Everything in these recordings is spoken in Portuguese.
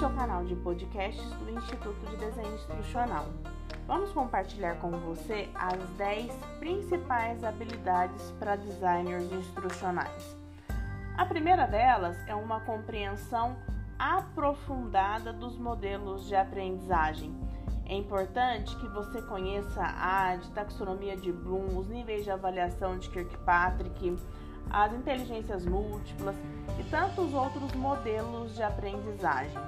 Este é o canal de podcasts do Instituto de Desenho Instrucional. Vamos compartilhar com você as 10 principais habilidades para designers instrucionais. A primeira delas é uma compreensão aprofundada dos modelos de aprendizagem. É importante que você conheça a de taxonomia de Bloom, os níveis de avaliação de Kirkpatrick, as inteligências múltiplas e tantos outros modelos de aprendizagem.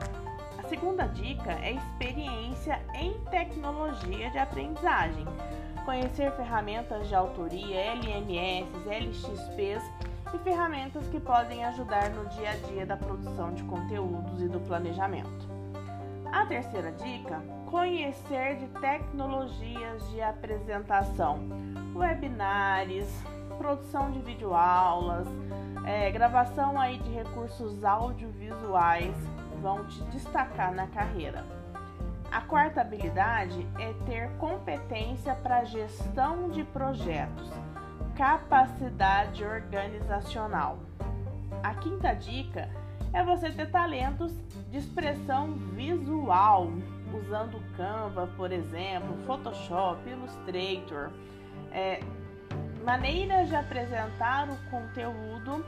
A segunda dica é experiência em tecnologia de aprendizagem. Conhecer ferramentas de autoria, LMS, LXPs e ferramentas que podem ajudar no dia a dia da produção de conteúdos e do planejamento. A terceira dica: conhecer de tecnologias de apresentação, webinars, produção de videoaulas, é, gravação aí de recursos audiovisuais vão te destacar na carreira. A quarta habilidade é ter competência para gestão de projetos, capacidade organizacional. A quinta dica é você ter talentos de expressão visual, usando Canva, por exemplo, Photoshop, Illustrator, é, maneiras de apresentar o conteúdo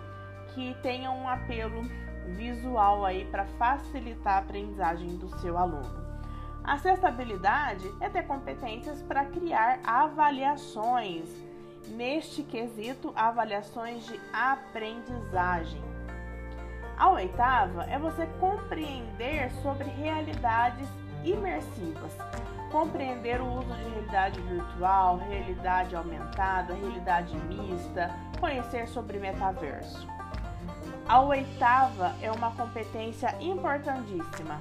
que tenham um apelo visual aí para facilitar a aprendizagem do seu aluno. A sexta habilidade é ter competências para criar avaliações, neste quesito, avaliações de aprendizagem. A oitava é você compreender sobre realidades imersivas, compreender o uso de realidade virtual, realidade aumentada, realidade mista, conhecer sobre metaverso. A oitava é uma competência importantíssima: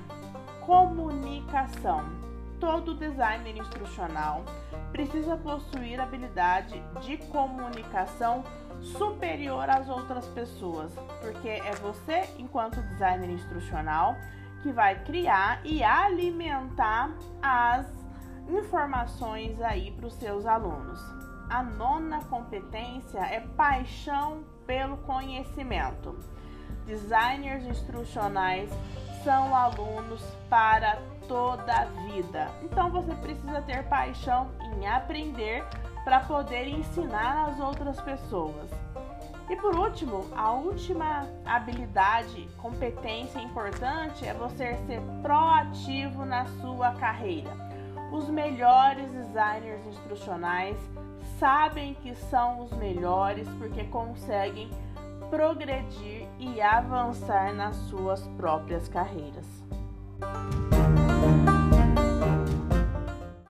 comunicação. Todo designer instrucional precisa possuir habilidade de comunicação superior às outras pessoas, porque é você, enquanto designer instrucional, que vai criar e alimentar as informações aí para os seus alunos. A nona competência é paixão pelo conhecimento. Designers instrucionais são alunos para toda a vida. Então você precisa ter paixão em aprender para poder ensinar as outras pessoas. E por último, a última habilidade, competência importante é você ser proativo na sua carreira. Os melhores designers instrucionais sabem que são os melhores porque conseguem progredir e avançar nas suas próprias carreiras.